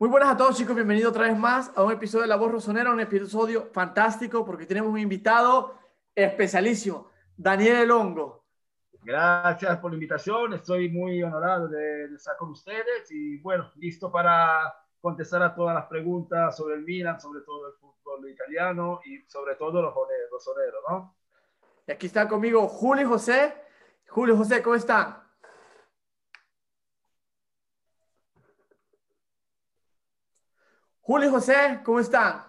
Muy buenas a todos chicos, bienvenidos otra vez más a un episodio de La Voz Rosonera, un episodio fantástico porque tenemos un invitado especialísimo, Daniel Longo. Gracias por la invitación, estoy muy honorado de, de, estar con ustedes y bueno, listo para contestar a todas las preguntas sobre el Milan, sobre todo el fútbol italiano y sobre todo los rosoneros, ¿no? Y aquí está conmigo Julio José. Julio José, ¿cómo están? Julio José, ¿cómo están?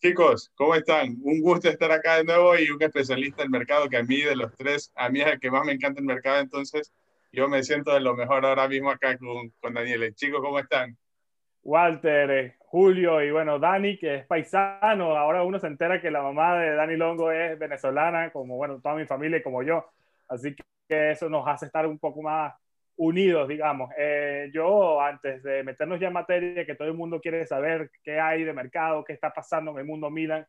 Chicos, ¿cómo están? Un gusto estar acá de nuevo y un especialista del mercado que a mí de los tres, a mí es el que más me encanta el mercado, entonces yo me siento de lo mejor ahora mismo acá con, con Daniel. Chicos, ¿cómo están? Walter, eh, Julio y bueno, Dani, que es paisano, ahora uno se entera que la mamá de Dani Longo es venezolana, como bueno, toda mi familia y como yo, así que eso nos hace estar un poco más unidos, digamos. Eh, yo, antes de meternos ya en materia, que todo el mundo quiere saber qué hay de mercado, qué está pasando en el mundo Milan,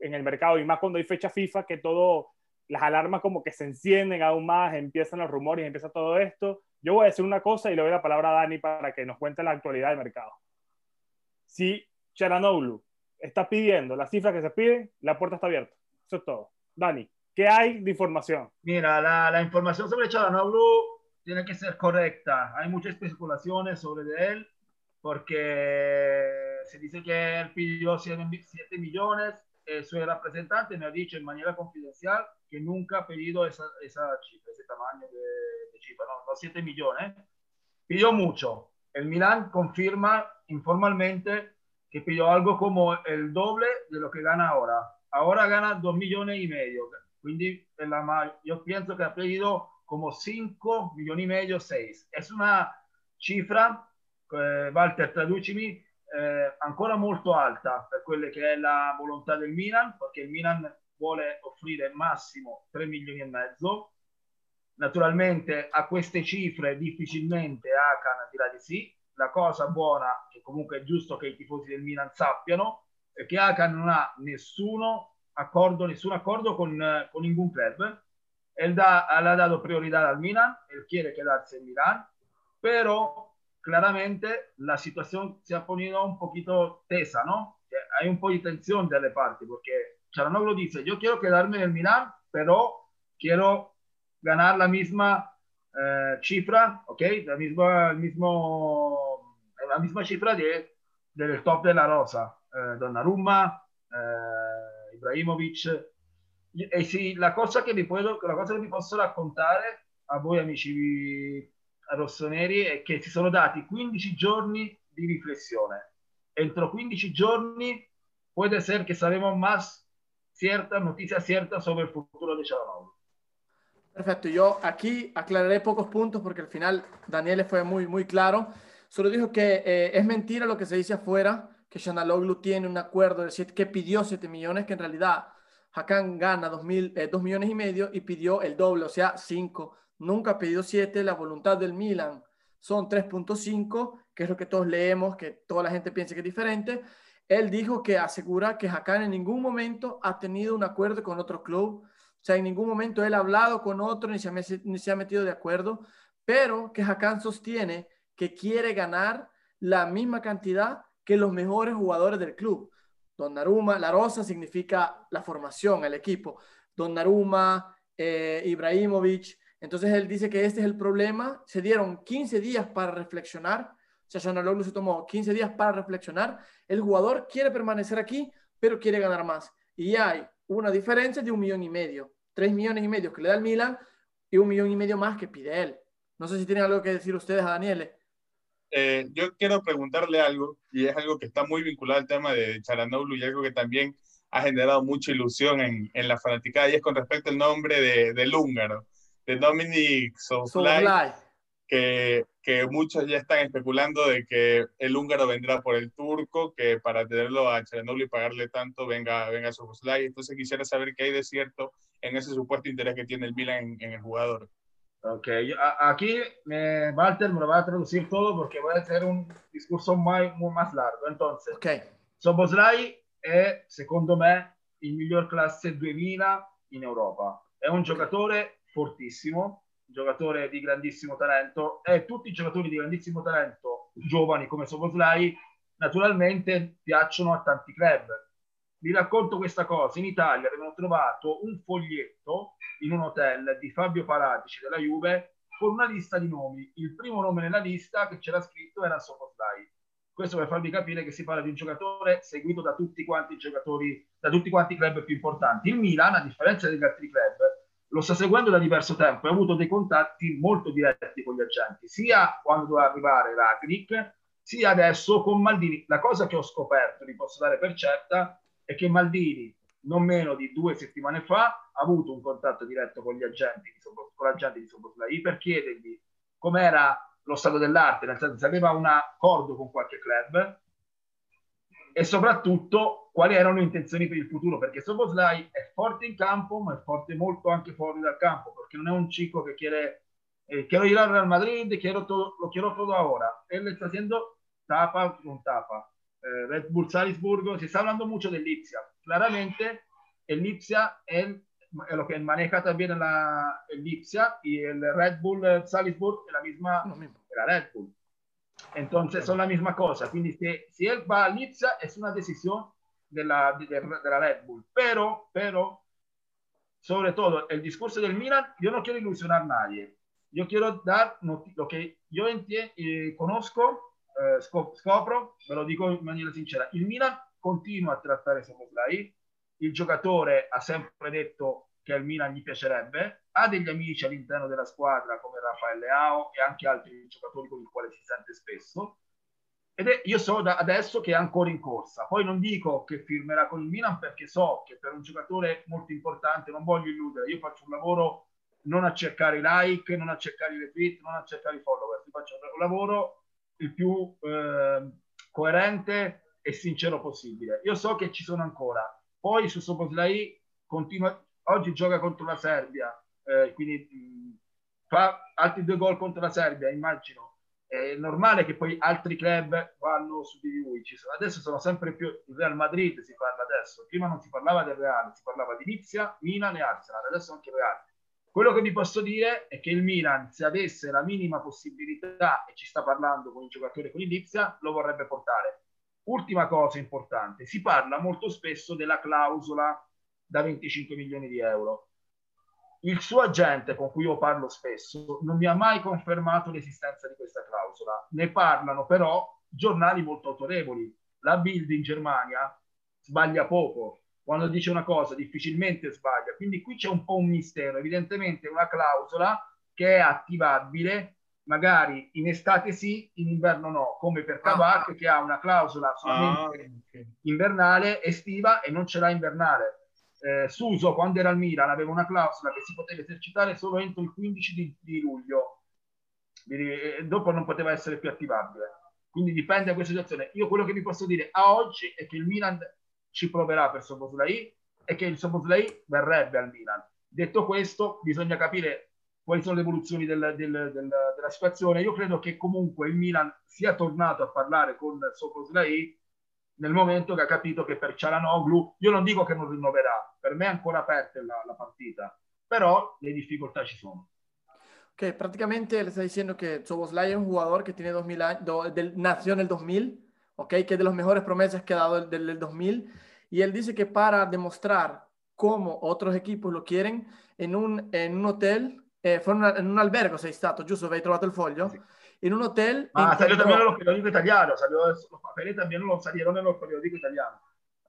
en el mercado, y más cuando hay fecha FIFA, que todo, las alarmas como que se encienden aún más, empiezan los rumores, empieza todo esto. Yo voy a decir una cosa y le doy la palabra a Dani para que nos cuente la actualidad del mercado. Si Charanoglu está pidiendo la cifra que se pide, la puerta está abierta. Eso es todo. Dani, ¿qué hay de información? Mira, la, la información sobre Charanoglu tiene que ser correcta. Hay muchas especulaciones sobre él porque se dice que él pidió 7 millones. Eh, su representante me ha dicho en manera confidencial que nunca ha pedido esa, esa cifra, ese tamaño de, de cifra, no, no 7 millones. Pidió mucho. El Milan confirma informalmente que pidió algo como el doble de lo que gana ahora. Ahora gana 2 millones y medio. Quindi la, yo pienso que ha pedido como 5 milioni e medio, 6. È una cifra, eh, Walter, traducimi, eh, ancora molto alta per quelle che è la volontà del Milan, perché il Milan vuole offrire massimo 3 milioni e mezzo. Naturalmente a queste cifre difficilmente Akan dirà di sì. La cosa buona, che comunque è giusto che i tifosi del Milan sappiano, è che Akan non ha nessuno accordo, nessun accordo con, con ningún club Él da, le ha dado prioridad al Milan, él quiere quedarse en Milán, pero claramente la situación se ha ponido un poquito tesa, ¿no? Hay un poco de tensión de la parte, porque Charanoglu dice, yo quiero quedarme en el Milan, pero quiero ganar la misma eh, cifra, ¿ok? La misma, el mismo, la misma cifra de, del top de la rosa. Eh, Donnarumma, eh, Ibrahimovic, e sì, la cosa che vi, puedo, la cosa che vi posso raccontare a voi amici rossoneri è che si sono dati 15 giorni di riflessione. Entro 15 giorni puede ser que sabemos más cierta noticia cierta sobre el futuro de Chalanoglu. Perfecto, yo aquí aclararé pocos puntos porque al final Daniel fue muy, muy claro. Solo dijo que eh, es mentira lo que se dice afuera, que Chanaloglu tiene un siete, que pidió 7 millones, que en realidad Hakan gana 2, mil, eh, millones y medio y pidió el doble, o sea, 5. Nunca pedido 7. La voluntad del Milan son 3.5, que es lo que todos leemos, que toda la gente piensa que es diferente. Él dijo que asegura que Hakan en ningún momento ha tenido un acuerdo con otro club. O sea, en ningún momento él ha hablado con otro ni se ha metido de acuerdo, pero que Hakan sostiene que quiere ganar la misma cantidad que los mejores jugadores del club. Donnarumma, la rosa significa la formación, el equipo. Donnarumma, eh, Ibrahimovic. Entonces él dice que este es el problema. Se dieron 15 días para reflexionar. Shashanaloglu se tomó 15 días para reflexionar. El jugador quiere permanecer aquí, pero quiere ganar más. Y hay una diferencia de un millón y medio. Tres millones y medio que le da el Milan y un millón y medio más que pide él. No sé si tienen algo que decir ustedes a Daniele. Eh, yo quiero preguntarle algo, y es algo que está muy vinculado al tema de Charanoglu y algo que también ha generado mucha ilusión en, en la fanaticada, y es con respecto al nombre de, del húngaro, de Dominic Soulfly, que, que muchos ya están especulando de que el húngaro vendrá por el turco, que para tenerlo a Charanoglu y pagarle tanto venga, venga Soulfly. Entonces quisiera saber qué hay de cierto en ese supuesto interés que tiene el Milan en, en el jugador. Ok, aquí me, Walter me lo va a traducir todo porque voy a hacer un discorso muy, muy más largo. Entonces, okay. Soboslai è secondo me il miglior classe 2000 in Europa. È un giocatore fortissimo, giocatore di grandissimo talento e tutti i giocatori di grandissimo talento giovani come Soboslai naturalmente piacciono a tanti club. Vi racconto questa cosa, in Italia avevano trovato un foglietto in un hotel di Fabio Paratici della Juve con una lista di nomi. Il primo nome nella lista che c'era scritto era Soboslai. Questo per farvi capire che si parla di un giocatore seguito da tutti quanti i giocatori, da tutti quanti i club più importanti. Il Milan, a differenza degli altri club, lo sta seguendo da diverso tempo e ha avuto dei contatti molto diretti con gli agenti, sia quando doveva arrivare Ragnick, sia adesso con Maldini. La cosa che ho scoperto, vi posso dare per certa, è che Maldini, non meno di due settimane fa, ha avuto un contatto diretto con gli agenti di, di Soboslai per chiedergli com'era lo stato dell'arte, nel senso se aveva un accordo con qualche club e soprattutto quali erano le intenzioni per il futuro, perché Soboslai è forte in campo, ma è forte molto anche fuori dal campo, perché non è un chico che chiede eh, quiero ir al Real Madrid, quiero todo, lo quiero todo ahora. Él está haciendo tapa con tapa. Eh, Red Bull Salisburgo, se está hablando mucho del Lipsia. Claramente, el Lipsia es, lo que maneja también la, el Lipsia y el Red Bull Salisburg es la misma, la Red Bull. Entonces son la misma cosa. Quindi si, si él va a Lipsia es una decisión de la, de, de la Red Bull. Pero, pero, sobre todo, el discurso del Milan, yo no quiero ilusionar a nadie. Yo quiero dar lo que yo entiendo, eh, conozco, eh, scopro, ve lo dico in maniera sincera, il Milan continua a trattare Soboslai, il giocatore ha sempre detto che al Milan gli piacerebbe, ha degli amici all'interno della squadra come Raffaele Leao e anche altri giocatori con i quali si sente spesso, ed è, io so da adesso che è ancora in corsa. Poi non dico che firmerà con il Milan perché so che per un giocatore molto importante non voglio illudere. Io faccio un lavoro non a cercare i like, non a cercare i retweet, non a cercare i follower. Faccio un lavoro il più eh, coerente e sincero possibile. Io so che ci sono ancora. Poi su Soboslai continua. Oggi gioca contro la Serbia, eh, quindi mh, fa altri due gol contro la Serbia, immagino è normale che poi altri club vanno su di lui. adesso sono sempre più il Real Madrid, si parla adesso. Prima non si parlava del Real, si parlava di Lipsia, Milan e Arsenal, adesso anche Real. Quello che vi posso dire è che il Milan, se avesse la minima possibilità, e ci sta parlando con il giocatore con il lo vorrebbe portare. Ultima cosa importante, si parla molto spesso della clausola da 25 milioni di euro il suo agente, con cui io parlo spesso, non mi ha mai confermato l'esistenza di questa clausola. Ne parlano però giornali molto autorevoli. La Bild in Germania sbaglia poco. Quando dice una cosa difficilmente sbaglia. Quindi qui c'è un po' un mistero. Evidentemente una clausola che è attivabile magari in estate sì, in inverno no, come per Kavak ah. che ha una clausola ah, invernale, estiva e non ce l'ha invernale eh, Suso quando era al Milan aveva una clausola che si poteva esercitare solo entro il 15 di, di luglio e dopo non poteva essere più attivabile quindi dipende da questa situazione io quello che vi posso dire a oggi è che il Milan ci proverà per Soboslai e che il Soboslai verrebbe al Milan. Detto questo bisogna capire quali sono le evoluzioni del, del, del, della situazione. Io credo che comunque il Milan sia tornato a parlare con Soboslai nel momento che ha capito che per Cialanoglu, io non dico che non rinnoverà, per me è ancora aperta la, la partita, però le difficoltà ci sono. Ok, prácticamente le está diciendo que Soboslai es un jugador que tiene 2000 años, do, del, nació en el 2000, ok, que es de las mejores promesas que ha dado del, del 2000, y él dice que para demostrar cómo otros equipos lo quieren, en un, en un hotel, eh, fue una, en un albergo sei stato, giusto? Avevi trovato il foglio? Sì en un hotel. Ah, salió también en los periódicos italianos, salió, los papeles también los salieron en los periódicos italianos.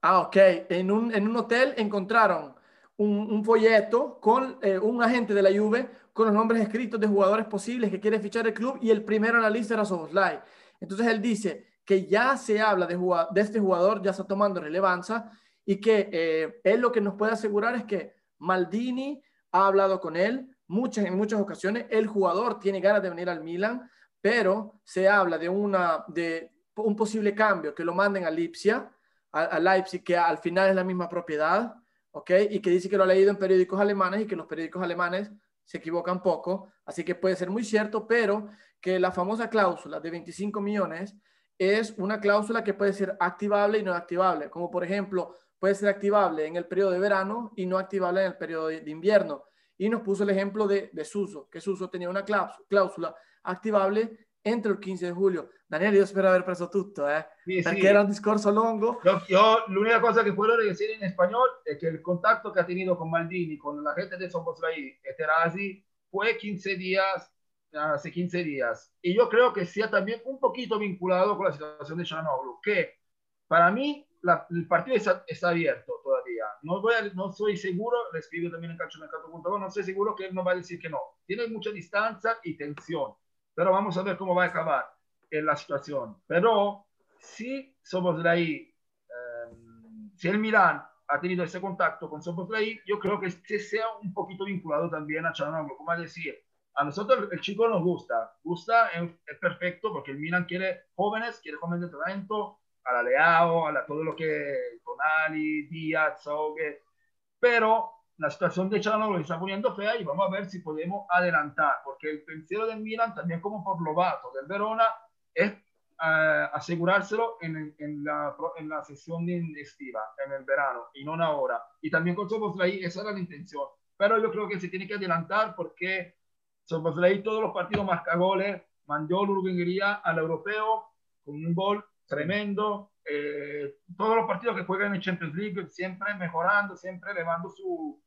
Ah, ok. En un, en un hotel encontraron un, un folleto con eh, un agente de la Juve con los nombres escritos de jugadores posibles que quiere fichar el club y el primero en la lista era Soboslai. Entonces él dice que ya se habla de, este jugador, ya está tomando relevancia y que eh, él lo que nos puede asegurar es que Maldini ha hablado con él muchas, en muchas ocasiones. El jugador tiene ganas de venir al Milan pero se habla de, una, de un posible cambio, que lo manden a Lipsia, a, Leipzig, que al final es la misma propiedad, ¿ok? Y que dice que lo ha leído en periódicos alemanes y que los periódicos alemanes se equivocan poco, así que puede ser muy cierto, pero que la famosa cláusula de 25 millones es una cláusula que puede ser activable y no activable, como por ejemplo puede ser activable en el periodo de verano y no activable en el periodo de invierno. Y nos puso el ejemplo de, de Suso, que Suso tenía una cláusula activable entro il 15 di luglio. Daniele, io spero aver preso tutto, eh? Sì, perché sì. era un discorso lungo. Yo, yo, l'unica cosa che puedo decir in spagnolo è che il contatto che ha tenido con Maldini, con la gente de Soboslai e Terasi fue 15 días, hace 15 días. Y yo creo que sea también un poquito vinculado con la situación de Chanoglu, que para mí la, el partido está, abierto todavía. No, voy a, no soy seguro, le escribo también en calciomercato.com, no soy seguro que él no va a decir que no. Tiene mucha distancia y tensión pero vamos a ver cómo va a acabar en la situación. Pero si ahí, eh, si el Milan ha tenido ese contacto con Soboslai, yo creo que se sea un poquito vinculado también a Chanoglu, como decir, a nosotros el chico nos gusta, gusta, es, perfecto porque el Milan quiere jóvenes, quiere jóvenes de talento, a la Leao, a la, todo lo que Tonali, Díaz, Sogue, pero la situación de Chalano está poniendo fea y vamos a ver si podemos adelantar, porque el pensiero del Milan, también como por Lobato del Verona, es uh, asegurárselo en, en, la, en la sesión estiva, en el verano, y no ahora. Y también con Soboslai, esa era la intención. Pero yo creo que se tiene que adelantar porque Soboslai todos los partidos más cagoles, mandó Uruguayería al europeo con un gol tremendo. Eh, todos los partidos que juegan en Champions League siempre mejorando, siempre elevando su,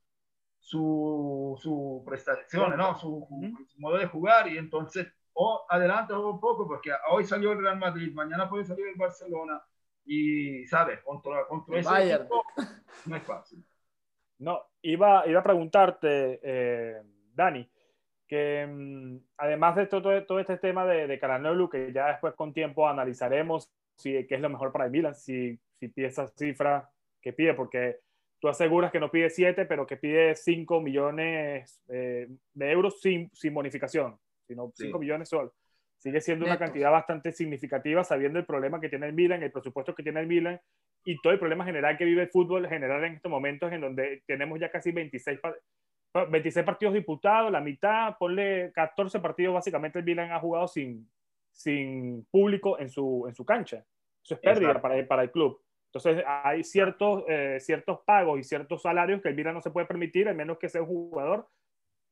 su, su prestación, ¿no? Su, su, modo de jugar y entonces o adelanta un poco porque hoy salió el Real Madrid, mañana puede salir el Barcelona y, ¿sabes? Contra, contra ese equipo no es fácil. No, iba, iba a preguntarte, eh, Dani, que mm, además de todo, todo este tema de, de Caranelu, que ya después con tiempo analizaremos si, qué es lo mejor para el Milan, si, si pide esa cifra que pide, porque tú aseguras que no pide 7, pero que pide 5 millones eh, de euros sin, sin bonificación, sino 5 millones solo. Sigue siendo una cantidad bastante significativa sabiendo el problema que tiene el Milan, el presupuesto que tiene el Milan y todo el problema general que vive el fútbol general en estos momentos en donde tenemos ya casi 26, 26 partidos disputados, la mitad, ponle 14 partidos básicamente el Milan ha jugado sin, sin público en su, en su cancha. Eso es pérdida para, para el club. Entonces, hay ciertos, eh, ciertos pagos y ciertos salarios que el Milan no se puede permitir, al menos que sea un jugador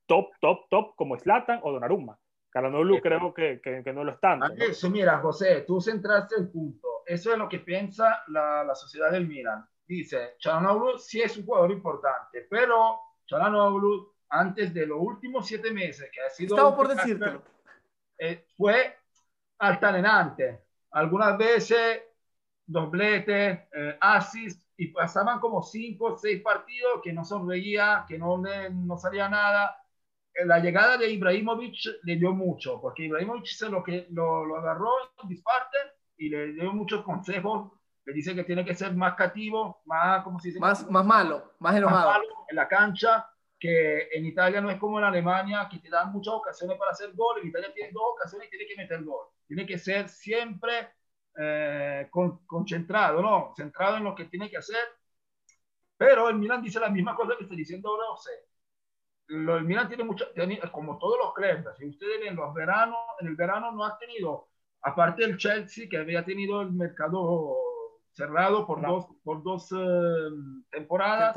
top, top, top, como Slatan o Donnarumma. Caranolu creo que, que, no lo están. Eso, mira, José, tú centraste el punto. Eso es lo que piensa la, la sociedad del Milan. Dice, Chalanoglu sí es un jugador importante, pero Chalanoglu, antes de los últimos siete meses, que ha sido... Estaba por decirte eh, fue altalenante. Algunas veces doblete, eh, assist, y pasaban como cinco o seis partidos que no sonreía, que no, no salía nada. Eh, la llegada de Ibrahimovic le dio mucho, porque Ibrahimovic se lo, que, lo, lo agarró en disparte y le dio muchos consejos. Le dice que tiene que ser más cativo, más, ¿cómo se dice? Más, más malo, más enojado. Más malo en la cancha, que en Italia no es como en Alemania, que te dan muchas ocasiones para hacer gol. En Italia tiene dos ocasiones y tiene que meter gol. Tiene que ser siempre eh, concentrado, ¿no? Centrado en lo que tiene que hacer. Pero el Milan dice la misma cosa que está diciendo José. el Milan tiene mucho, como todos los clubes, si ustedes ven los veranos, en el verano no ha tenido, aparte del Chelsea, que había tenido el mercado cerrado por dos, por dos eh, temporadas,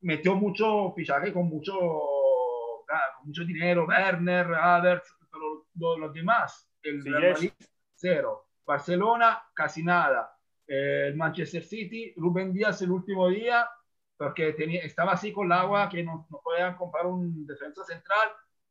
metió mucho fichaje con mucho, con mucho dinero, Werner, Havertz, pero los, demás, el Real Madrid, cero. Barcelona casi nada. Eh, el Manchester City, Rubén Díaz el último día, porque tenía, estaba así con el agua que no, no podían comprar un defensa central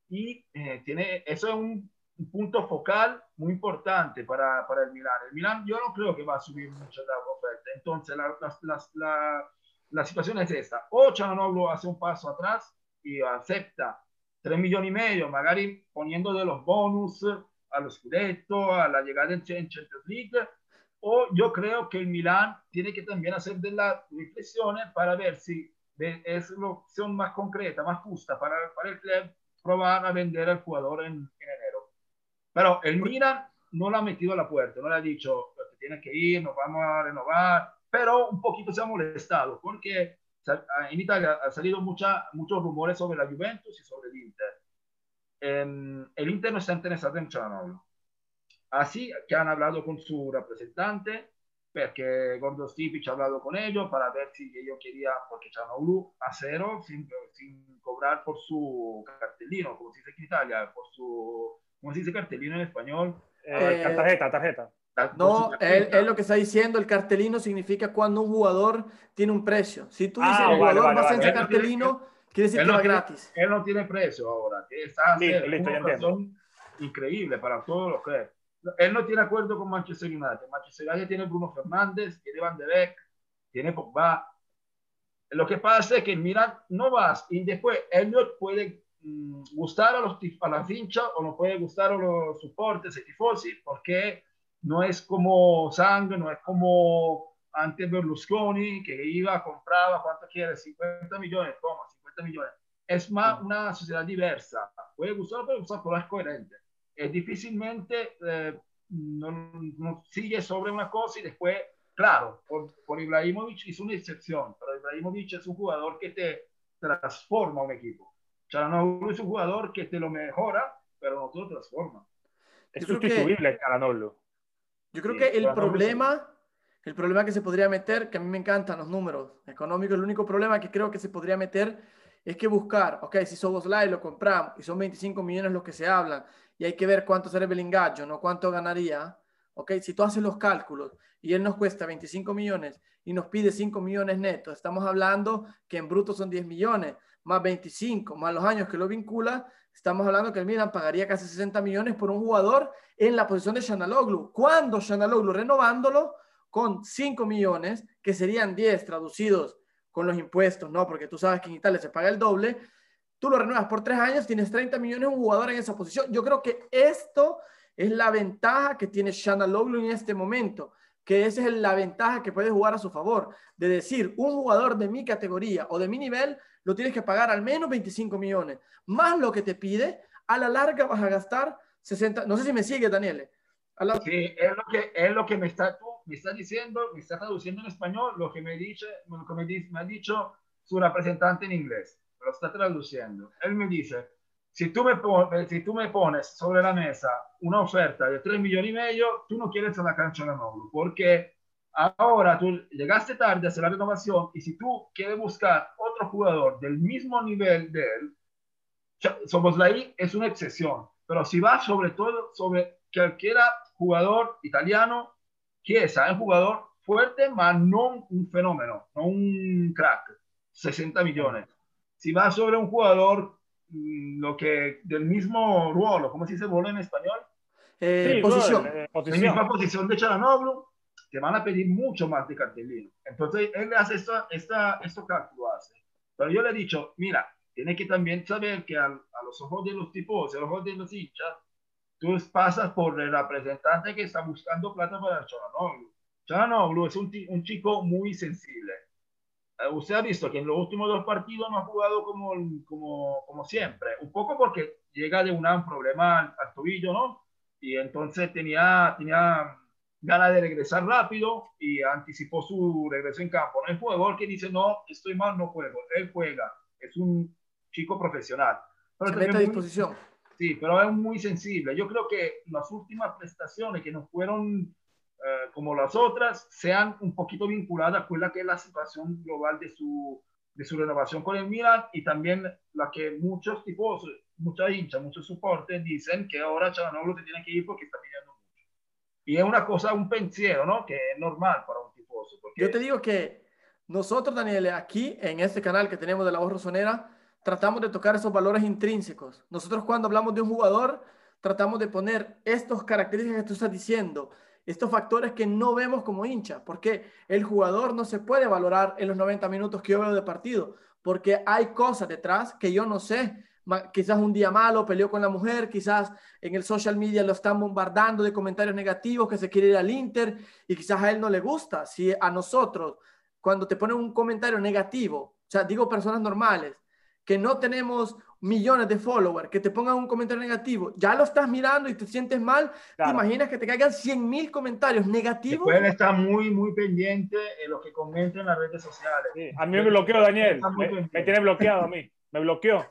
y eh, tiene, eso es un, punto focal muy importante para, para, el Milan. El Milan yo no creo que va a subir mucho la oferta. Entonces la, la, la, la situación es esta. O Chanonoglu hace un paso atrás y acepta 3 millones y medio, magari poniendo de los bonus a los Scudetto, a la llegada en Champions League, o yo creo que el Milan tiene que también hacer de la reflexión para ver si es la opción más concreta, más justa para, para el club probar a vender al jugador en, enero. Pero el Milan no lo ha metido a la puerta, no le ha dicho que tiene que ir, nos vamos a renovar, pero un poquito se ha molestado porque en Italia ha salido mucha, muchos rumores sobre la Juventus y sobre el Inter eh, el Inter no está interesado en Chanoglu. Así que han hablado con su representante perché Gordo Stipic ha hablado con ellos para ver si ellos querían, porque Chanoglu a cero sin, sin, cobrar por su cartelino, como se dice en Italia, por su, ¿cómo se dice cartelino en español? Eh, eh, tarjeta, tarjeta. No, él, lo que está diciendo, el cartelino significa cuando un jugador tiene un precio. Si tú dices ah, el jugador vale, vale, no vale. cartelino, quiere decir que no va tiene, gratis. Él no tiene precio ahora. Está listo, listo, una ocasión increíble para todos los que él no tiene acuerdo con Manchester United. Manchester United tiene Bruno Fernández, tiene Van de Beek, tiene Pogba. Lo que pasa es que Milan no vas y después él no puede mmm, gustar a, los, a las hinchas o no puede gustar a los soportes y tifosi porque no es como Sang, no es como antes Berlusconi que iba, compraba, ¿cuánto quiere? 50 millones, toma, 50 millones. Es más una sociedad diversa. Puede gustar, puede gustar, pero es coherente eh, difícilmente eh, no, no, sigue sobre una cosa y después, claro, por, por Ibrahimovic es una excepción, pero Ibrahimovic es un jugador que te transforma un equipo. Charanoglu es un jugador que te lo mejora, pero no te lo transforma. Es sustituible Charanoglu. Yo creo sí, que el problema, el problema que se podría meter, que a mí me encantan los números económicos, el único problema que creo que se podría meter es que buscar, ok, si Soboslai lo compramos y son 25 millones los que se hablan, y hay que ver cuánto sería el engaño, no cuánto ganaría. Ok, si tú haces los cálculos y él nos cuesta 25 millones y nos pide 5 millones netos, estamos hablando que en bruto son 10 millones, más 25, más los años que lo vincula, estamos hablando que el Milan pagaría casi 60 millones por un jugador en la posición de Shanaloglu. Cuando Shanaloglu renovándolo con 5 millones, que serían 10 traducidos con los impuestos, ¿no? Porque tú sabes que en Italia se paga el doble, tú lo renuevas por tres años, tienes 30 millones, un jugador en esa posición. Yo creo que esto es la ventaja que tiene Shanna Loglu en este momento, que esa es la ventaja que puede jugar a su favor, de decir, un jugador de mi categoría o de mi nivel, lo tienes que pagar al menos 25 millones, más lo que te pide, a la larga vas a gastar 60, no sé si me sigue, Daniel. La... Sí, es lo que, es lo que me, está, tú, me está diciendo, me está traduciendo en español, lo que me, dice, lo que me, me ha dicho su representante en inglés lo está traduciendo. Él me dice, si tú me, pones, si tú me pones sobre la mesa una oferta de 3 millones y medio, tú no quieres a la cancha de Noglu, porque ahora tú llegaste tarde a hacer la renovación y si tú quieres buscar otro jugador del mismo nivel de él, Soboslai es una excepción, pero si va sobre todo sobre cualquier jugador italiano, que es un jugador fuerte, pero no un fenómeno, no un crack, 60 millones. Si va sobre un jugador lo que del mismo ruolo, ¿cómo se dice ruolo en español? Eh, sí, posición. Eh, posición. La misma posición de Charanoglu, te van a pedir mucho más de cartelino. Entonces, él hace esta, esta, esto cálculo hace. Pero yo le he dicho, mira, tiene que también saber que a, a los ojos de los tipos, a los ojos de los hinchas, tú pasas por el representante que está buscando plata para Charanoglu. Charanoglu es un, un chico muy sensible usted ha visto que en los últimos dos partidos no ha jugado como, como, como siempre, un poco porque llega de un problema al, al, tobillo, ¿no? Y entonces tenía, tenía ganas de regresar rápido y anticipó su regreso en campo. No es un jugador que dice, no, estoy mal, no juego. Él juega, es un chico profesional. Pero Se disposición. sí, pero es muy sensible. Yo creo que las últimas prestaciones que nos fueron eh, como las otras, sean un poquito vinculadas con la que es la situación global de su, de su renovación con el Milan y también la que muchos tipos, mucha hincha, muchos soportes dicen que ahora Chalanoglu se tiene que ir porque está pidiendo mucho. Y es una cosa, un pensiero, ¿no? Que es normal para un tifoso. Porque... Yo te digo que nosotros, Daniel, aquí en este canal que tenemos de la voz rosonera, tratamos de tocar esos valores intrínsecos. Nosotros cuando hablamos de un jugador, tratamos de poner estos características que tú estás diciendo estos factores que no vemos como hincha, porque el jugador no se puede valorar en los 90 minutos que yo veo de partido, porque hay cosas detrás que yo no sé. Quizás un día malo peleó con la mujer, quizás en el social media lo están bombardando de comentarios negativos que se quiere ir al Inter y quizás a él no le gusta. Si a nosotros, cuando te ponen un comentario negativo, o sea, digo personas normales, que no tenemos millones de followers, que te pongan un comentario negativo, ya lo estás mirando y te sientes mal, claro. te imaginas que te caigan 100 mil comentarios negativos. Pueden estar muy, muy pendiente en lo que comenten en las redes sociales. Sí, a mí me bloqueó Daniel, me, me, tiene bloqueado a mí, me bloqueó.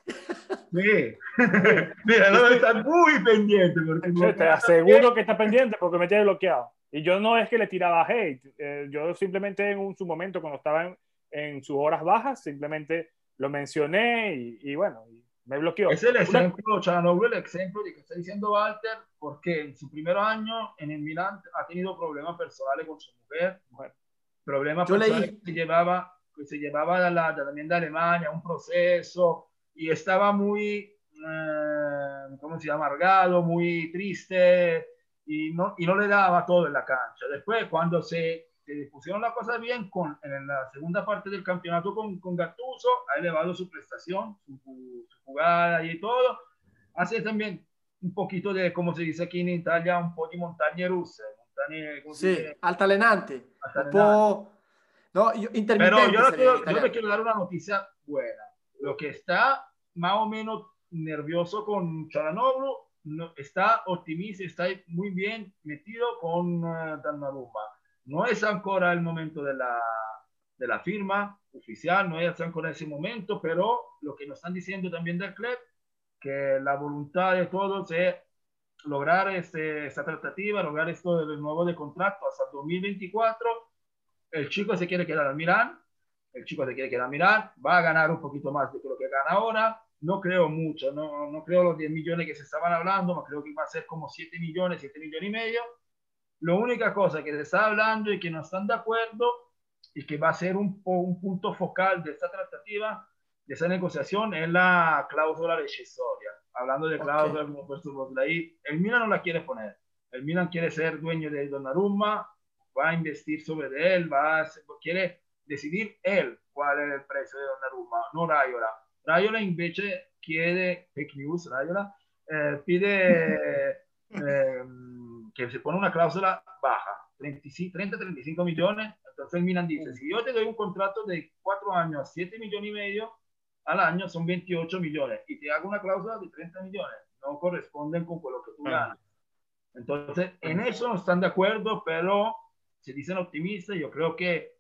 Sí, mira, no está muy pendiente. Porque Yo te aseguro que está pendiente porque me tiene bloqueado. Y yo no es que le tiraba hate, eh, yo simplemente en su momento, cuando estaba en, en, sus horas bajas, simplemente lo mencioné y, y bueno, me bloqueó. Es el ejemplo, Una... el ejemplo de que está diciendo Walter, porque en su primer año en el Milan ha tenido problemas personales con su mujer, bueno, problemas yo personales leí... que se llevaba, que se llevaba de la, también de Alemania, un proceso, y estaba muy, eh, ¿cómo se llama? Amargado, muy triste, y no, y no le daba todo en la cancha. Después, cuando se, se pusieron las cosas bien con, en la segunda parte del campeonato con, con Gattuso, ha elevado su prestación, su, su, jugada y todo. Hace también un poquito de, como se dice aquí en Italia, un po' di montagne russe. Montagne, sí, altalenante. altalenante. Un po'... No, yo, Pero yo, no quiero, yo le quiero dar una noticia buena. Lo que está más o menos nervioso con Chalanoglu no, está optimista, está muy bien metido con uh. No es ancora el momento de la, de la firma oficial, no es ancora ese momento, pero lo que nos están diciendo también del club, que la voluntad de todos es lograr este, esta tratativa, lograr esto del nuevo de contrato hasta 2024. El chico se quiere quedar al Milán, el chico se quiere quedar al Milán, va a ganar un poquito más de lo que gana ahora, no creo mucho, no, no creo los 10 millones que se estaban hablando, no creo que va a ser como 7 millones, 7 millones y medio. La única cosa que se está hablando y que no están de acuerdo y que va a ser un, un punto focal de esta tratativa, de esa negociación, es la cláusula rescissoria. Hablando de cláusula, okay. puesto ahí, el Milan no la quiere poner. El Milan quiere ser dueño de Donnarumma, va a investir sobre él, va a, quiere decidir él cuál es el precio de Donnarumma, no Rayola. Rayola invece chiede, fake news, Rayola, eh, pide eh, que se pone una cláusula baja, 30-35 millones. Entonces el Milan dice, si yo te doy un contrato de 4 años a 7 millones y medio al año, son 28 millones, y te hago una cláusula de 30 millones, no corresponden con lo que tú ganas. Entonces, en eso no están de acuerdo, pero se dicen optimistas. Yo creo que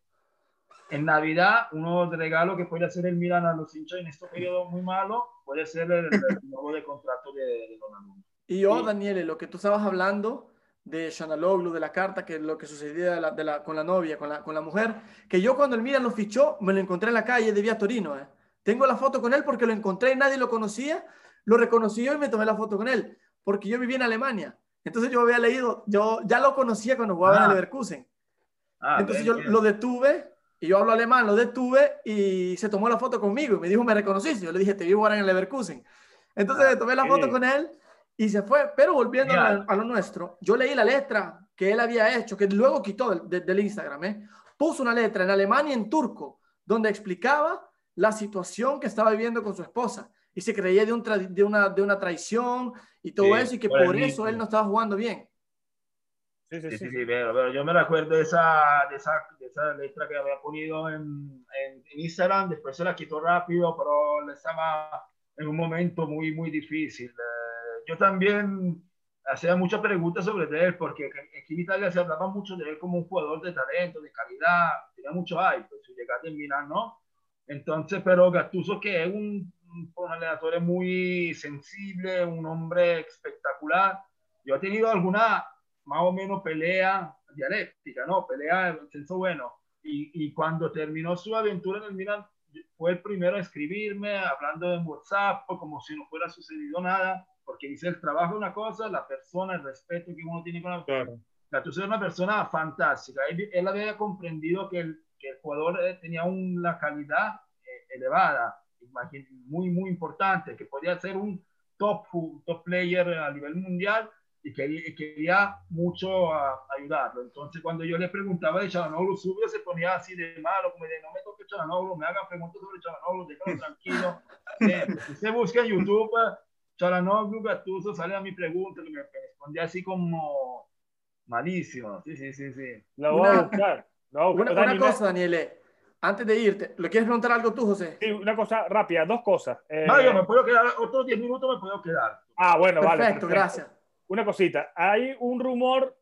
en Navidad, uno de regalo que puede hacer el Milan a los hinchas en este periodo muy malo puede ser el, el nuevo de contrato de, de Donnarumma. Y yo, sí. Daniele, lo que tú estabas hablando de Shanaloglu, de la carta, que lo que sucedía de la, de la, con la novia, con la, con la mujer, que yo cuando el Milan lo fichó, me lo encontré en la calle de Vía Torino. Eh. Tengo la foto con él porque lo encontré y nadie lo conocía, lo reconocí yo y me tomé la foto con él, porque yo vivía en Alemania. Entonces yo había leído, yo ya lo conocía cuando jugaba ah. en el Leverkusen. Ah, Entonces bien, yo bien. lo detuve y yo hablo alemán, lo detuve y se tomó la foto conmigo y me dijo, ¿me reconociste? Yo le dije, te vi jugar en el Leverkusen. Entonces ah, le tomé la foto con él y se fue. Pero volviendo a, a, lo nuestro, yo leí la letra que él había hecho, que luego quitó del, de, del Instagram, ¿eh? puso una letra en alemán y en turco, donde explicaba la situación que estaba viviendo con su esposa y se creía de, un de, una, de una traición y todo sí, eso y que por, por eso él no estaba jugando bien. Sí, sí, sí, sí, sí pero, pero, yo me recuerdo de esa, de esa, de esa letra que había ponido en, en, en, Instagram, después se la quitó rápido, pero estaba en un momento muy, muy difícil. Eh, yo también hacía muchas preguntas sobre él, porque aquí en Italia se hablaba mucho de él como un jugador de talento, de calidad, tenía mucho hype, pues, su llegada en Milán, ¿no? Entonces, pero Gattuso, que es un, un allenatore muy sensible, un hombre espectacular, yo he tenido alguna más o menos pelea dialéctica, ¿no? Pelea en senso bueno. Y, y, cuando terminó su aventura en el Milan, fue el primero a escribirme, hablando en WhatsApp, como si no fuera sucedido nada, porque dice el trabajo es una cosa, la persona, el respeto que uno tiene con la persona. Claro. Gattuso es una persona fantástica. Él, él había comprendido que el, que el jugador eh, tenía una calidad eh, elevada, muy, muy importante, que podía ser un top, top player a nivel mundial y quería, y quería mucho a, ayudarlo. Entonces, cuando yo le preguntaba de Chalanoglu, Subio se ponía así de malo, como de no me toque Chalanoglu, me hagan preguntas sobre Chalanoglu, déjalo tranquilo. Eh, si usted busca en YouTube, Chalanoglu, Gattuso, sale a mi pregunta, y me respondía así como malísimo. Sí, sí, sí, sí. Lo voy a buscar. No, una, una cosa, Daniele, antes de irte, ¿le quieres preguntar algo tú, José? Sí, una cosa rápida, dos cosas. Eh... No, yo me puedo quedar, otros 10 minutos me puedo quedar. Ah, bueno, perfecto, vale. Perfecto, gracias una cosita. Hay un rumor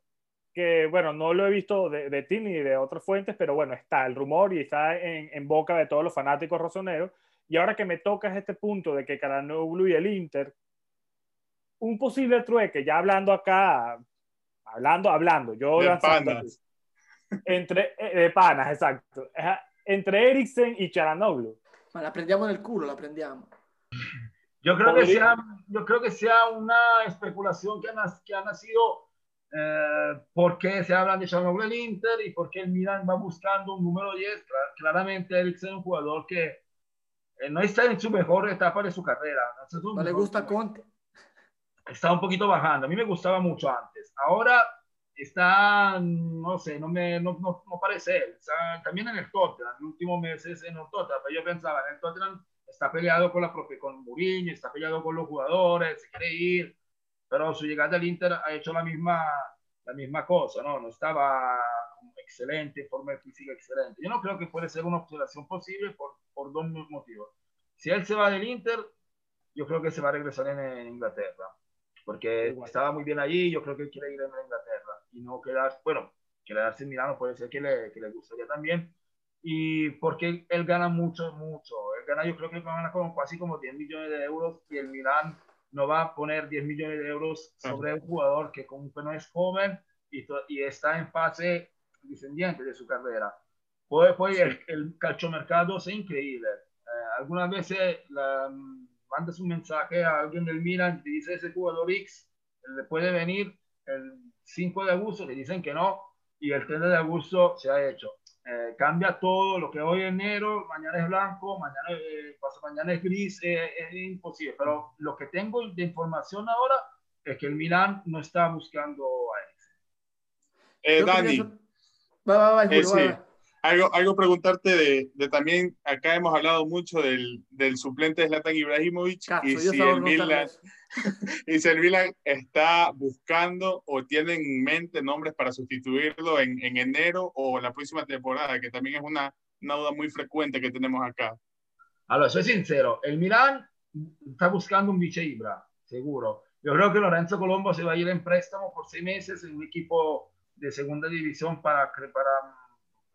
que, bueno, no lo he visto de, de ti ni de otras fuentes, pero bueno, está el rumor y está en, en boca de todos los fanáticos rosoneros. Y ahora que me tocas este punto de que Caranoglu y el Inter, un posible trueque, ya hablando acá hablando, hablando, yo de panas. Entre, eh, de panas, exacto. Entre Eriksen y Charanoglu. la prendíamos en el culo, la prendíamos. Yo creo, que sea, yo creo que sea una especulación que ha, que ha nacido eh, porque se habla de Charanoglu en Inter y porque el Milan va buscando un número 10. Claramente Eriksen es un jugador que eh, no está en su mejor etapa de su carrera. No, le gusta Conte. Está un poquito bajando. A mí me gustaba mucho antes. Ahora está, no sé, no me no, no, no parece él. también en el Tottenham, en los últimos meses en el Tottenham, pero yo pensaba, en el Tottenham está peleado con, la propia, con Mourinho, está peleado con los jugadores, se quiere ir, pero su llegada al Inter ha hecho la misma, la misma cosa, ¿no? No estaba excelente, forma física excelente. Yo no creo que puede ser una observación posible por, por dos motivos. Si él se va del Inter, yo creo que se va a regresar en, Inglaterra, porque estaba muy bien allí, yo creo que quiere ir a Inglaterra y no quedarse, bueno, quedarse en Milano puede ser que le, que le gustaría también, y porque él gana mucho, mucho, él gana yo creo que gana como, casi como 10 millones de euros y el Milán no va a poner 10 millones de euros sobre un jugador que como que no es joven y, y está en fase descendiente de su carrera. Pues, pues el, el calciomercado es increíble. Eh, algunas veces la, mandas un mensaje a alguien del Milan y te dice ese jugador X le puede venir el 5 de agosto, te dicen que no, y el 3 de agosto se ha hecho. Eh, cambia todo, lo que hoy es negro, mañana es blanco, mañana, eh, mañana es gris, es imposible. Pero lo que tengo de información ahora es que el Milan no está buscando a él. Dani, va, va, va, algo, algo preguntarte de, de, también, acá hemos hablado mucho del, del suplente de Zlatan Ibrahimovic y, si el Milan, y si el Milan está buscando o tiene en mente nombres para sustituirlo en, en enero o la próxima temporada, que también es una, una duda muy frecuente que tenemos acá. Allora, soy sincero, el Milan está buscando un vice Ibra, seguro. Yo creo que Lorenzo Colombo se va a ir en préstamo por seis meses en un equipo de segunda división para, para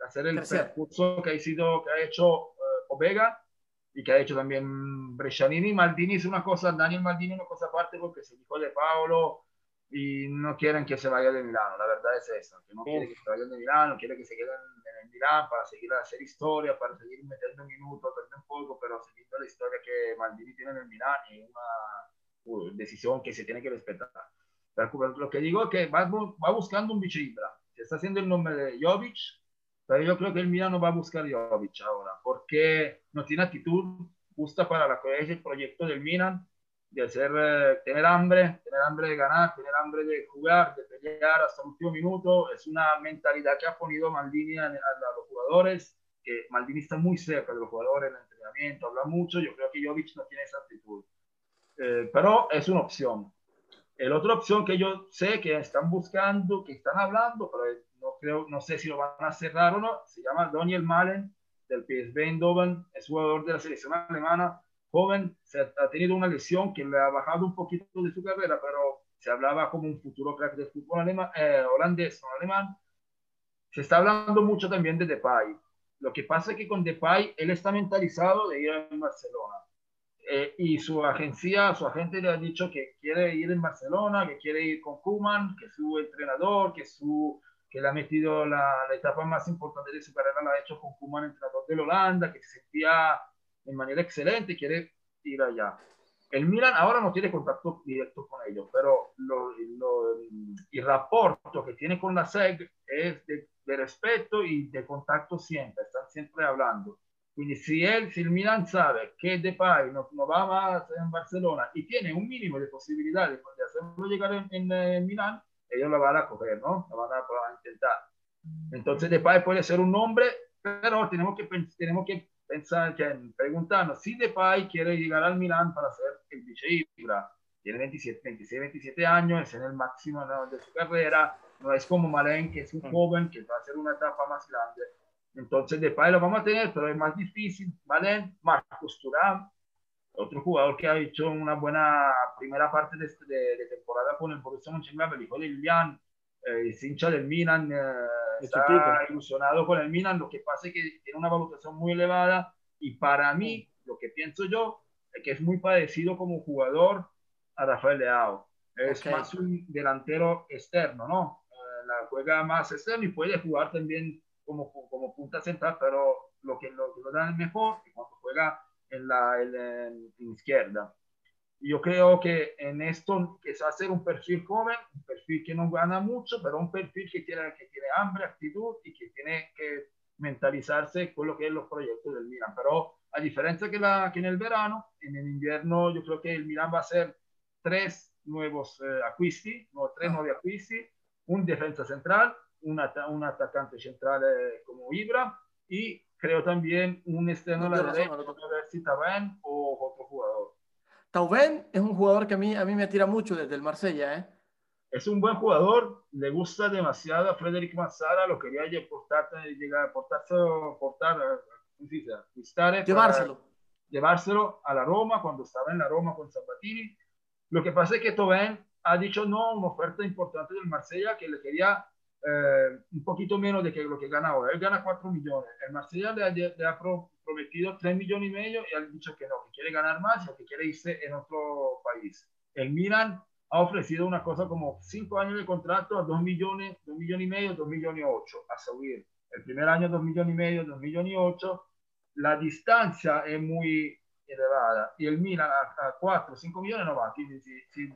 hacer el percurso que ha, sido, que ha hecho uh, Ovega y que ha hecho también Brescianini. Maldini es una cosa, Daniel Maldini es una cosa aparte porque se dijo de Paolo y no quieren que se vaya de Milano, la verdad es esa, que no quiere que se vaya de Milano, quiere que se quede en, en Milano para seguir a hacer historia, para seguir metiendo minutos, perder un poco, pero siguiendo la historia que Maldini tiene en el Milano y una uh, decisión que se tiene que respetar. Pero lo que digo es que va, va buscando un bicho Se está haciendo el nombre de Jovic, pero yo creo que el Milan no va a buscar Jovic ahora, porque no tiene actitud justa para la, ese proyecto del Milan, de hacer, eh, tener hambre, tener hambre de ganar, tener hambre de jugar, de pelear hasta el último minuto. Es una mentalidad que ha ponido Maldini a, los jugadores, que Maldini está muy cerca de los jugadores en el entrenamiento, habla mucho. Yo creo que Jovic no tiene esa actitud. Eh, pero es una opción. La otra opción que yo sé que están buscando, que están hablando, pero creo, no sé si lo van a cerrar o no, se llama Daniel Malen del PSV Eindhoven, es jugador de la selección alemana, joven, se ha tenido una lesión que le ha bajado un poquito de su carrera, pero se hablaba como un futuro crack del fútbol alemán, eh, holandés o alemán. Se está hablando mucho también de Depay. Lo que pasa es que con Depay él está mentalizado de ir a Barcelona. Eh, y su agencia, su agente le ha dicho que quiere ir en Barcelona, que quiere ir con Kuman, que su entrenador, que su que le ha metido la, la, etapa más importante de su carrera, la ha hecho con Kuman, entrenador de Holanda, que se sentía de manera excelente y quiere ir allá. El Milan ahora no tiene contacto directo con ellos, pero lo, lo, el rapporto que tiene con la SEG es de, de, respeto y de contacto siempre, están siempre hablando. Quindi si, él, si el Milan sabe que Depay no, no va más en Barcelona y tiene un mínimo de posibilidades de hacerlo llegar en, en, en Milán, ellos la van a coger, ¿no? La van a, a intentar. Entonces, Depay puede ser un nombre, pero tenemos que, tenemos que pensar, que preguntarnos si Depay quiere llegar al Milan para ser el vice Ibra. Tiene 27, 26, 27 años, es en el máximo de su carrera, no es como Malen, que es un mm. joven, que va a ser una etapa más grande. Entonces, Depay lo vamos a tener, pero es más difícil. Malen, Marcos Turán, otro jugador que ha hecho una buena primera parte de, de, temporada con el Borussia Mönchengladbach, el hijo de Lilian, eh, es hincha del Milan, eh, está ilusionado con el Milan, lo que pasa es que tiene una valutación muy elevada y para mí, lo que pienso yo, es que es muy parecido como jugador a Rafael Leao. Es más un delantero externo, ¿no? la juega más externo y puede jugar también como, como punta central, pero lo que lo, que lo da mejor es cuando juega en la en, izquierda. Yo creo que en esto a ser un perfil joven, un perfil que no gana mucho, pero un perfil que tiene, que tiene hambre, actitud y que tiene que mentalizarse con lo que es los proyectos del Milan. Pero a diferencia que, la, que en el verano, en el invierno yo creo que el Milan va a hacer tres nuevos eh, acquisti, no, tres ah. nuovi acquisti, un defensa central, un, un atacante central eh, como Ibra y creo también un no, a la derecha, ver si Taven o otro jugador. Tauben es un jugador que a mí, a mí me atira mucho desde el Marsella, ¿eh? Es un buen jugador, le gusta demasiado a Frederic Mazzara, lo quería portar, llegar, portarse, portar, ¿cómo se dice? Llevárselo. llevárselo a la Roma cuando estaba en la Roma con Sabatini lo que pasa es que Tobén ha dicho no una oferta importante del Marsella que le quería eh, un poquito menos de que lo que gana ahora. Él gana 4 millones. El Marsella le ha, le ha prometido 3 millones y medio y ha dicho que no, que quiere ganar más y que quiere irse en otro país. El Milan ha ofrecido una cosa como 5 años de contrato a 2 millones, 2 millones y medio, 2 millones y 8 a subir. El primer año 2 millones y medio, 2 millones y 8. La distancia es muy elevada y el Milan a, 4 o 5 millones no va. si, si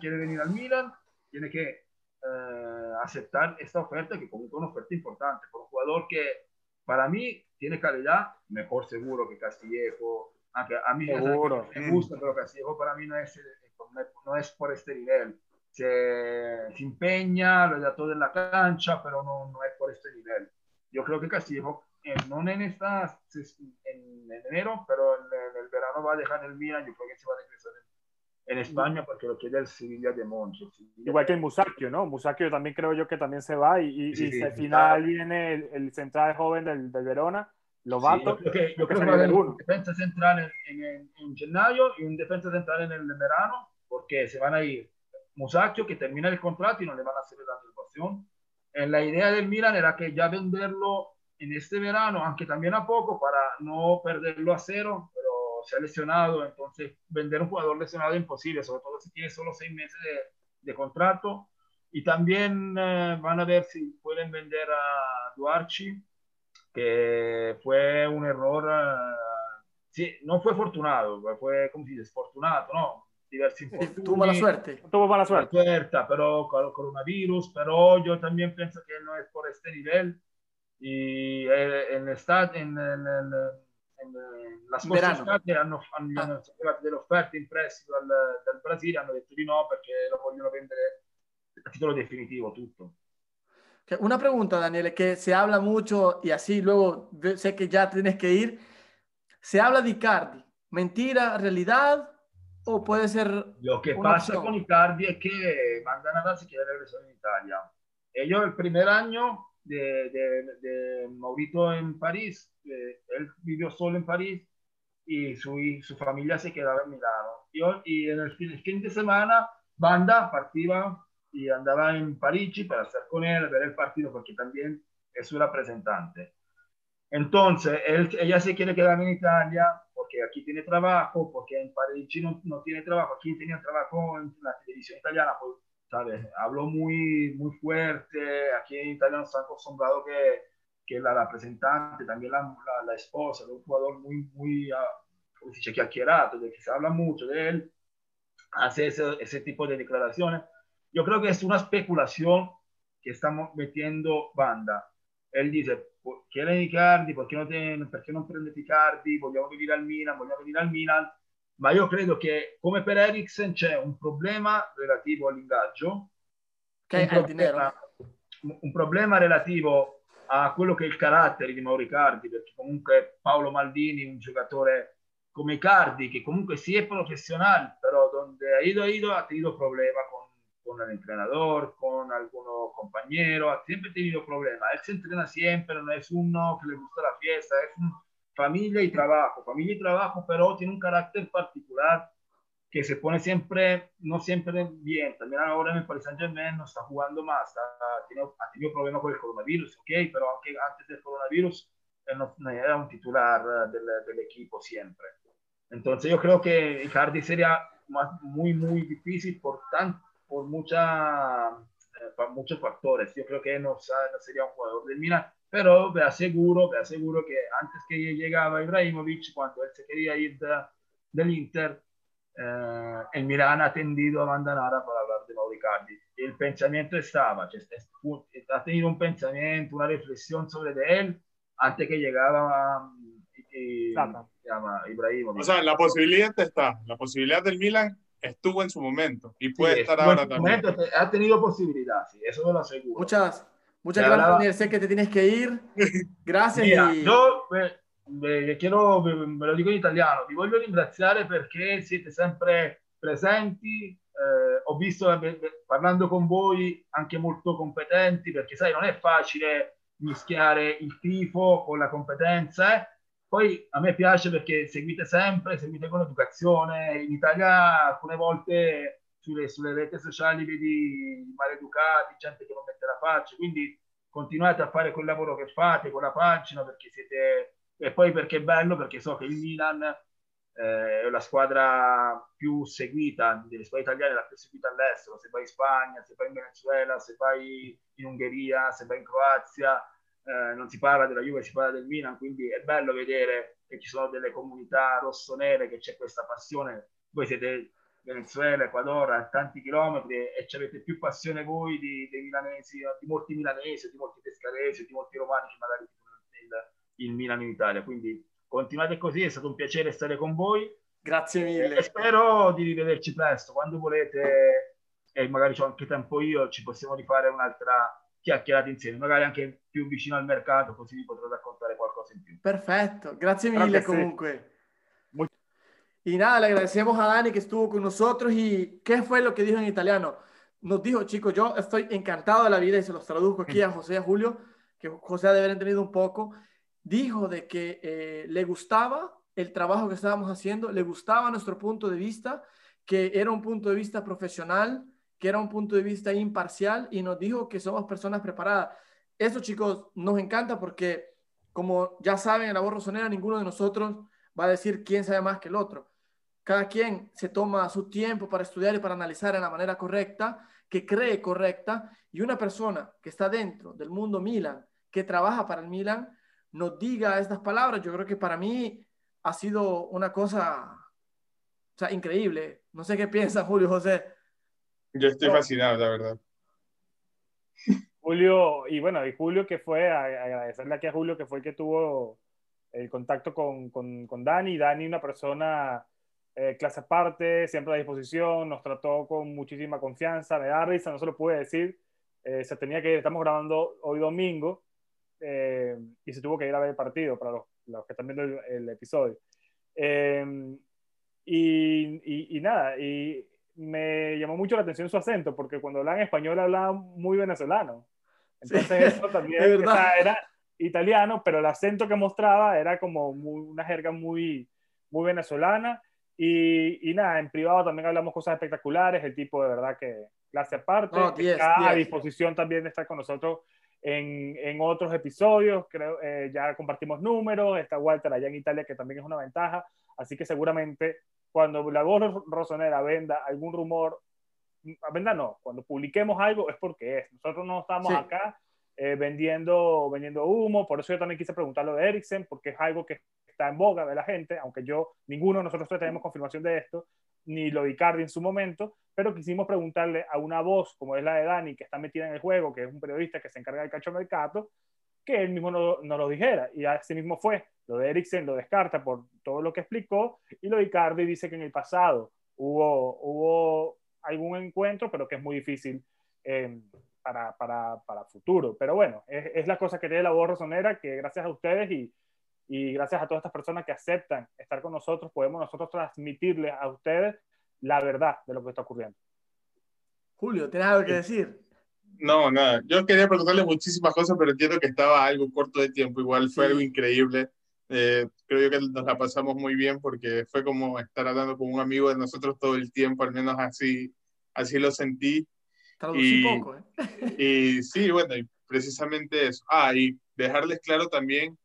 quiere venir al Milan, tiene que eh, aceptar esta oferta, que es una oferta importante, por un jugador que para mí tiene calidad, mejor seguro que Castillejo, aunque a mí me gusta, pero Castillejo para mí no es, no es por este nivel. Se, se impegna, lo da todo en la cancha, pero no, no es por este nivel. Yo creo que Castillejo no en esta, en, enero, pero en, el verano va a dejar el Milan, yo creo que se va a regresar en, España porque lo quiere el Sevilla de Monchi. Igual que el Musacchio, ¿no? Musacchio también creo yo que también se va y, y, al final viene el, central joven del, del Verona. Lobato, sí, yo creo que, yo creo que va a haber un defensa central en, en, en, gennaio y un defensa central en el verano, porque se van a ir Musacchio, que termina el contrato y no le van a hacer la renovación. En la idea del Milan era que ya venderlo en este verano, aunque también a poco, para no perderlo a cero, se ha lesionado, entonces vender un jugador lesionado es imposible, sobre todo si tiene solo seis meses de, de contrato. Y también eh, van a ver si pueden vender a Duarchi, que fue un error, uh, sí, no fue fortunado, fue, como si desfortunato, ¿no? Diversi tuvo mala suerte. Tuvo mala suerte. suerte, pero con el coronavirus, pero yo también pienso que no es por este nivel y eh, en, estat, en, en, en, en la scorsa estate hanno, hanno, ah. arrivate delle offerte in prestito dal, dal Brasile hanno detto di no perché lo vogliono vendere a titolo definitivo tutto. Una pregunta, Daniele, que se habla mucho y así luego sé que ya tienes que ir. Se habla de Icardi. ¿Mentira, realidad o puede ser? Lo que pasa opción? con Icardi es que Mandanara se quiere regresar en Italia. Ellos el primer año de, de, Maurito en París. Eh, él vivió solo en París y su, su familia se quedaba en Milano. Y, en el fin, de semana, Banda partía y andaba en París para estar con él, ver el partido, porque también es su representante. Entonces, él, ella se quiere quedar en Italia porque aquí tiene trabajo, porque en París no, no tiene trabajo, aquí tenía trabajo en la televisión italiana, pues ¿sabes? Hablo muy, muy fuerte, aquí en Italia nos han acostumbrado que, que la representante, también la, la, esposa de un jugador muy, muy, uh, come si dice, de que se habla mucho de él, hace ese, ese tipo de declaraciones. Yo creo que es una especulación que estamos metiendo banda. Él dice, quiere Icardi, ¿por qué no, te, perché non prende Icardi? Vogliamo venire al Milan, vogliamo venire al Milan ma io credo che come per Eriksen c'è un problema relativo all'ingaggio, che un, problema, un problema relativo a quello che è il carattere di Mauricardi, perché comunque Paolo Maldini, un giocatore come Icardi, che comunque sì è professionale, però donde ha ido, ha ido, ha tenido problema con, con el entrenador, con algún compañero, ha sempre tenido problema. Él se entrena siempre, no es uno que le gusta la fiesta, es un familia y trabajo, familia y trabajo, pero tiene un carácter particular que se pone siempre, no siempre bien. También ahora en el Paris Saint Germain no está jugando más, ha tenido, ha tenido problemas con el coronavirus, ok, pero aunque antes del coronavirus no, no era un titular eh, del, del, equipo siempre. Entonces yo creo que Icardi sería más, muy, muy difícil por, tan, por mucha, eh, muchos factores. Yo creo que no, no sería un jugador del Milan, pero me aseguro, me aseguro que antes que llegaba Ibrahimovic, cuando él se quería ir del Inter, eh, el Milan ha tendido a abandonar para hablar de Mauricardi. El pensamiento estaba, ha tenido un pensamiento, una reflexión sobre de él antes que llegaba y, llama Ibrahimovic. O sea, la posibilidad está, la posibilidad del Milan estuvo en su momento y puede estar ahora también. Momento, ha tenido posibilidad, sí, eso me lo aseguro. Muchas, muchas gracias, hablaba... Sé que te tienes que ir. Gracias. Mira, y... Yo me, me, quiero, me, me, lo dico in italiano, vi voglio ringraziare perché siete sempre presenti. Eh, ho visto parlando con voi anche molto competenti perché sai non è facile mischiare il tifo con la competenza eh? Poi a me piace perché seguite sempre, seguite con educazione. In Italia alcune volte sulle, sulle reti sociali vedi maleducati, gente che non mette la faccia, quindi continuate a fare quel lavoro che fate con la pagina perché siete... E poi perché è bello, perché so che il Milan eh, è la squadra più seguita, delle squadre italiane la più seguita all'estero, se vai in Spagna, se vai in Venezuela, se vai in Ungheria, se vai in Croazia, eh, non si parla della Juve, si parla del Milan, quindi è bello vedere che ci sono delle comunità rossonere, che c'è questa passione. Voi siete Venezuela, Ecuador, a tanti chilometri e avete più passione voi di, dei milanesi, di molti milanesi, di molti pescaresi, di molti romani che magari il, il Milan in Italia. Quindi continuate così, è stato un piacere stare con voi. Grazie mille. E spero di rivederci presto, quando volete, e magari ho anche tempo io, ci possiamo rifare un'altra chiacchierate insieme, magari anche più vicino al mercato, così vi potrò raccontare qualcosa in più. Perfecto, gracias mille comunque. Muy... Y nada, le agradecemos a Dani que estuvo con nosotros y ¿qué fue lo que dijo en italiano? Nos dijo, chicos, yo estoy encantado de la vida y se los traduzco aquí a José y a Julio, que José debe haber entendido un poco. Dijo de que eh, le gustaba el trabajo que estábamos haciendo, le gustaba nuestro punto de vista, que era un punto de vista profesional, que era un punto de vista imparcial y nos dijo que somos personas preparadas. Eso, chicos, nos encanta porque, como ya saben, en la voz rosonera ninguno de nosotros va a decir quién sabe más que el otro. Cada quien se toma su tiempo para estudiar y para analizar en la manera correcta, que cree correcta, y una persona que está dentro del mundo Milan, que trabaja para el Milan, nos diga estas palabras. Yo creo que para mí ha sido una cosa o sea, increíble. No sé qué piensa Julio José. Yo estoy fascinado, la verdad. Julio, y bueno, y Julio que fue, agradecerle aquí a Julio que fue el que tuvo el contacto con, con, con Dani. Dani, una persona eh, clase aparte, siempre a disposición, nos trató con muchísima confianza, me da risa, no se lo pude decir. Eh, se tenía que ir, estamos grabando hoy domingo eh, y se tuvo que ir a ver el partido para los, los que están viendo el, el episodio. Y, y, y, nada, y me llamó mucho la atención su acento, porque cuando hablaba en español hablaba muy venezolano. Entonces eso también era italiano, pero el acento que mostraba era como una jerga muy, muy venezolana. Y, y, nada, en privado también hablamos cosas espectaculares, el tipo de verdad que clase aparte, está a disposición también de estar con nosotros en, en otros episodios, creo, eh, ya compartimos números, está Walter allá en Italia que también es una ventaja, así que seguramente cuando la voz rosonera venda algún rumor, venda no, cuando publiquemos algo es porque es. Nosotros no estamos acá eh, vendiendo, vendiendo humo, por eso yo también quise preguntar lo de Ericsson, porque es algo que está en boga de la gente, aunque yo, ninguno de nosotros tenemos confirmación de esto, ni lo Icardi en su momento, pero quisimos preguntarle a una voz como es la de Dani, que está metida en el juego, que es un periodista que se encarga del cacho mercado, que él mismo no, no, lo dijera. Y así mismo fue. Lo de Eriksen lo descarta por todo lo que explicó. Y lo de Icardi dice que en el pasado hubo, hubo algún encuentro, pero que es muy difícil eh, para, para, para, futuro. Pero bueno, es, es, la cosa que tiene la voz rosonera, que gracias a ustedes y, y gracias a todas estas personas que aceptan estar con nosotros, podemos nosotros transmitirles a ustedes la verdad de lo que está ocurriendo. Julio, ¿tienes algo que decir? No, nada. Yo quería preguntarle muchísimas cosas, pero entiendo que estaba algo corto de tiempo. Igual fue algo increíble. Eh, creo que nos la pasamos muy bien porque fue como estar hablando con un amigo de nosotros todo el tiempo, al menos así, así lo sentí. Traducí y, poco, ¿eh? Y sí, bueno, y precisamente eso. Ah, y dejarles claro también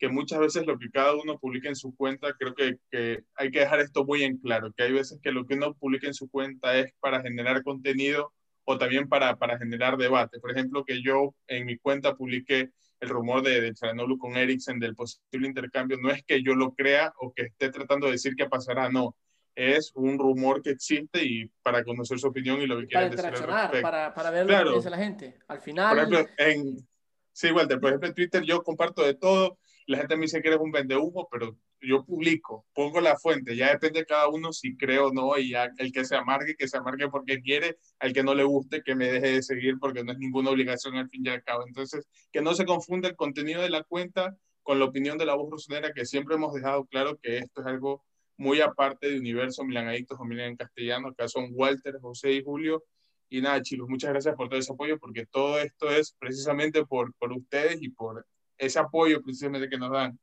que muchas veces lo que cada uno publica en su cuenta, creo que, que hay que dejar esto muy en claro, que hay veces que lo que uno publica en su cuenta es para generar contenido o también para, para generar debate. Por ejemplo, que yo en mi cuenta publiqué el rumor de, de Charanoglu con Eriksen del posible intercambio, no es que yo lo crea o que esté tratando de decir que pasará, no. Es un rumor que existe y para conocer su opinión y lo que quieren decir. Para, para ver lo que dice la gente. Al final. Por ejemplo, en, sí, Walter, por ejemplo, en Twitter yo comparto de todo. La gente me dice que eres un vendehumo, pero yo publico, pongo la fuente, ya depende de cada uno si cree o no, y ya el que se amargue, que se amargue porque quiere, al que no le guste, que me deje de seguir porque no es ninguna obligación al fin y al cabo. Entonces, que no se confunda el contenido de la cuenta con la opinión de la voz rosonera, que siempre hemos dejado claro que esto es algo muy aparte de Universo Milan Adictos o Milan en castellano, acá son Walter, José y Julio. Y nada, chicos, muchas gracias por todo ese apoyo, porque todo esto es precisamente por, por ustedes y por ese apoyo precisamente que nos dan.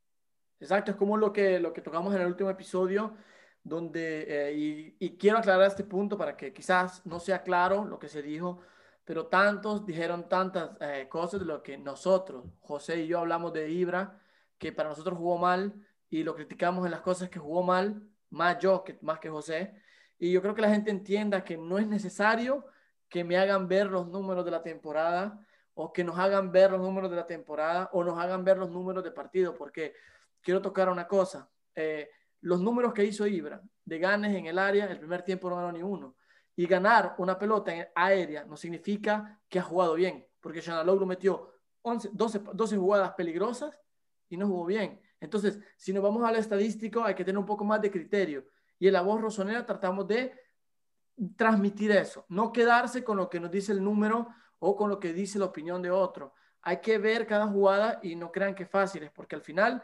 Exacto, es como lo que, lo que tocamos en el último episodio, donde, eh, y, quiero aclarar este punto para que quizás no sea claro lo que se dijo, pero tantos dijeron tantas eh, cosas de lo que nosotros, José y yo hablamos de Ibra, que para nosotros jugó mal y lo criticamos en las cosas que jugó mal, más yo que más que José. Y yo creo que la gente entienda que no es necesario que me hagan ver los números de la temporada o que nos hagan ver los números de la temporada o nos hagan ver los números de partido, porque quiero tocar una cosa. Eh, los números que hizo Ibra de ganes en el área, el primer tiempo no ganó ni uno. Y ganar una pelota aérea no significa que ha jugado bien, porque Logro metió 11, 12, 12 jugadas peligrosas y no jugó bien. Entonces, si nos vamos al estadístico, hay que tener un poco más de criterio. Y en la voz rosonera tratamos de transmitir eso, no quedarse con lo que nos dice el número o con lo que dice la opinión de otro. Hay que ver cada jugada y no crean que es fácil, porque al final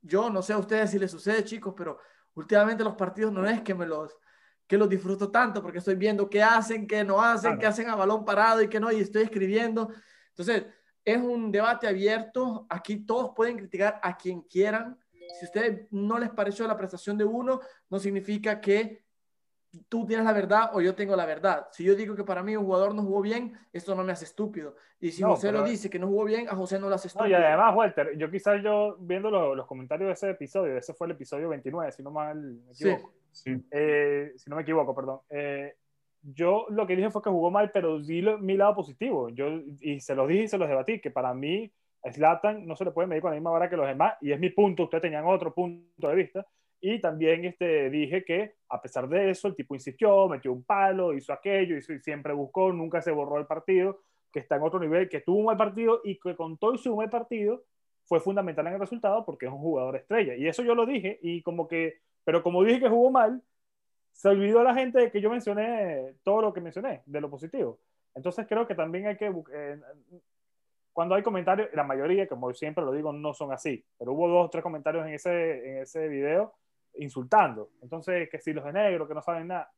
yo no sé a ustedes si les sucede, chicos, pero últimamente los partidos no es que me los que los disfruto tanto porque estoy viendo qué hacen, qué no hacen, qué hacen a balón parado y qué no, y estoy escribiendo. Entonces, es un debate abierto. Aquí todos pueden criticar a quien quieran. Si a ustedes no les pareció la prestación de uno, no significa que tú tienes la verdad o yo tengo la verdad. Si yo digo que para mí un jugador no jugó bien, esto no me hace estúpido. Y si José lo dice que no jugó bien, a José no lo hace estúpido. y además, Walter, yo quizás yo viendo los comentarios de ese episodio, ese fue el episodio 29, si no mal me equivoco. Sí, eh, si no me equivoco, perdón. Eh, yo lo que dije fue que jugó mal, pero di mi lado positivo. Yo, y se los dije y se los debatí, que para mí Slatan no se le puede medir con la misma vara que los demás, y es mi punto, ustedes tenían otro punto de vista, y también este, dije que a pesar de eso, el tipo insistió, metió un palo, hizo aquello, hizo, y siempre buscó, nunca se borró el partido, que está en otro nivel, que tuvo un mal partido y que con todo su mal partido fue fundamental en el resultado porque es un jugador estrella. Y eso yo lo dije, y como que, pero como dije que jugó mal, se olvidó la gente de que yo mencioné todo lo que mencioné, de lo positivo. Entonces creo que también hay que, eh, cuando hay comentarios, la mayoría, como siempre lo digo, no son así, pero hubo dos o tres comentarios en ese, en ese video insultando. Entonces, que si los de negro, que no saben nada,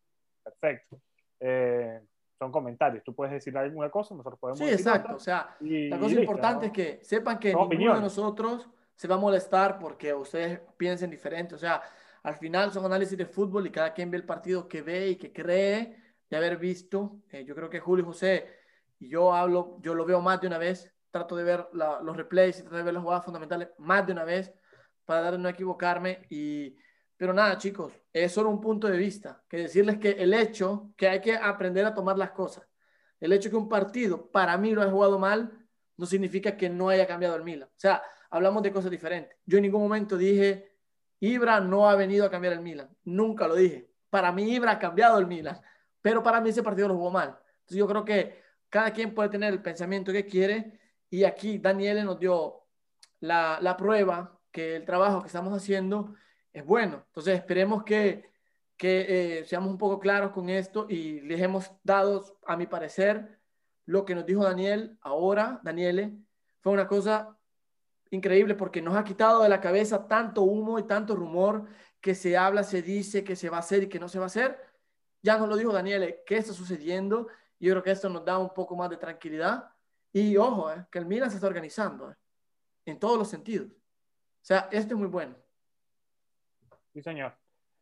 perfecto. Eh, son comentarios. Tú puedes decir alguna cosa, nosotros podemos Sí, exacto. o sea, la cosa importante es que sepan que ninguno de nosotros se va a molestar porque ustedes piensen diferente. O sea, al final son análisis de fútbol y cada quien ve el partido que ve y que cree de haber visto. Eh, yo creo que Julio y José y yo hablo, yo lo veo más de una vez. Trato de ver los replays y trato de ver las jugadas fundamentales más de una vez para dar no equivocarme y pero nada, chicos, es solo un punto de vista. Que decirles que el hecho que hay que aprender a tomar las cosas, el hecho que un partido para mí lo ha jugado mal, no significa que no haya cambiado el Milan. O sea, hablamos de cosas diferentes. Yo en ningún momento dije, Ibra no ha venido a cambiar el Milan. Nunca lo dije. Para mí Ibra ha cambiado el Milan, pero para mí ese partido lo jugó mal. Entonces yo creo que cada quien puede tener el pensamiento que quiere y aquí Daniele nos dio la, la prueba que el trabajo que estamos haciendo es bueno. Entonces esperemos que, que eh, seamos un poco claros con esto y les hemos dado, a mi parecer, lo que nos dijo Daniel ahora, Daniele, fue una cosa increíble porque nos ha quitado de la cabeza tanto humo y tanto rumor que se habla, se dice que se va a hacer y que no se va a hacer. Ya nos lo dijo Daniele, qué está sucediendo. Yo creo que esto nos da un poco más de tranquilidad. Y ojo, eh, que el Milan se está organizando eh, en todos los sentidos. O sea, esto es muy bueno. Sí, señor.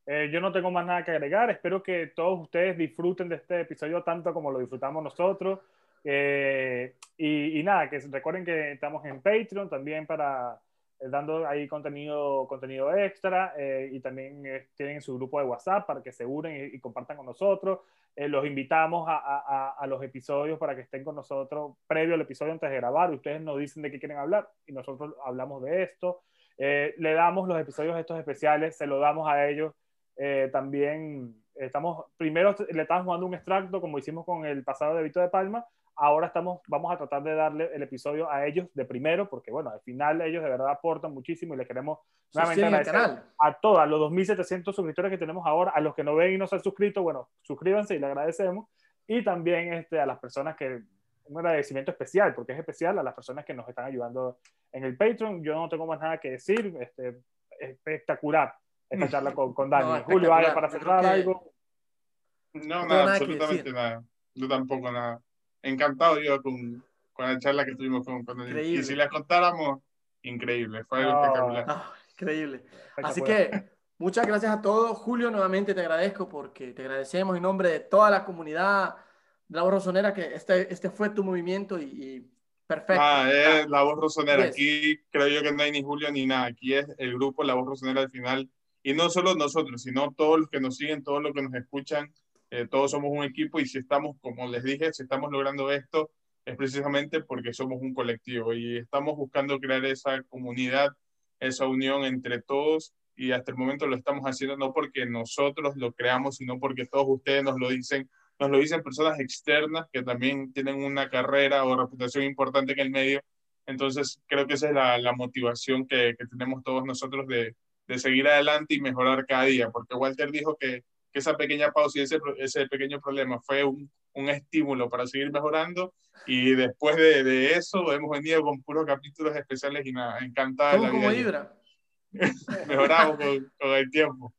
Eh, yo no tengo más nada que agregar. Espero que todos ustedes disfruten de este episodio tanto como lo disfrutamos nosotros. Eh, y, nada, que recuerden que estamos en Patreon también para dando ahí contenido, contenido extra y también tienen su grupo de WhatsApp para que se unen y, compartan con nosotros. los invitamos a, a, a, los episodios para que estén con nosotros previo al episodio antes de grabar. Ustedes nos dicen de qué quieren hablar y nosotros hablamos de esto. Le damos los episodios estos especiales, se lo damos a ellos. También estamos, primero le estamos jugando un extracto como hicimos con el pasado de Vito de Palma, ahora estamos, vamos a tratar de darle el episodio a ellos de primero, porque bueno, al final ellos de verdad aportan muchísimo y les queremos nuevamente agradecer a todos, los 2.700 suscriptores que tenemos ahora, a los que no ven y no se han suscrito, bueno, suscríbanse y le agradecemos, y también este, a las personas que, un agradecimiento especial, porque es especial a las personas que nos están ayudando en el Patreon, yo no tengo más nada que decir, este, espectacular esta charla con, con Dani. Julio, ¿vale para cerrar algo? No, nada, absolutamente nada. Yo tampoco nada. Encantado yo con, con la charla que tuvimos con, con Y si la contáramos, increíble. Fue espectacular. Ah, increíble. Así que muchas gracias a todos. Julio, nuevamente te agradezco porque te agradecemos en nombre de toda la comunidad la voz rosonera que este, este fue tu movimiento y, perfecto. Ah, es la voz rosonera. Aquí creo yo que no hay ni Julio ni nada. Aquí es el grupo La voz rosonera al final y no solo nosotros, sino todos los que nos siguen, todos los que nos escuchan, eh, todos somos un equipo y si estamos, como les dije, si estamos logrando esto, es precisamente porque somos un colectivo y estamos buscando crear esa comunidad, esa unión entre todos y hasta el momento lo estamos haciendo no porque nosotros lo creamos, sino porque todos ustedes nos lo dicen, nos lo dicen personas externas que también tienen una carrera o reputación importante en el medio. Entonces, creo que esa es la, la motivación que, que tenemos todos nosotros de, de seguir adelante y mejorar cada día, porque Walter dijo que, que esa pequeña pausa y ese, ese pequeño problema fue un, un, estímulo para seguir mejorando y después de, de, eso hemos venido con puros capítulos especiales y nada, encantada. la como Ibra. Mejoramos con, con, el tiempo.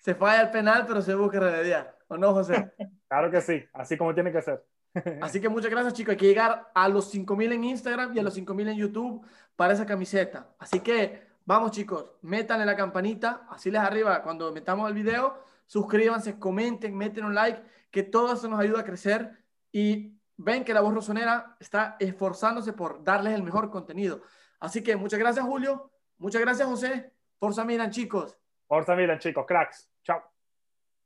Se falla el penal, pero se busca remediar, ¿o no, José? Claro que sí, así como tiene que ser. Así que muchas gracias, chicos. Hay que llegar a los 5000 en Instagram y a los 5000 en YouTube para esa camiseta. Así que Vamos chicos, métanle la campanita, así les arriba cuando metamos el video, suscríbanse, comenten, meten un like, que todo eso nos ayuda a crecer y ven que la voz rosonera está esforzándose por darles el mejor contenido. Así que muchas gracias Julio, muchas gracias José, Forza Milan chicos. Forza Milan chicos, cracks, chao.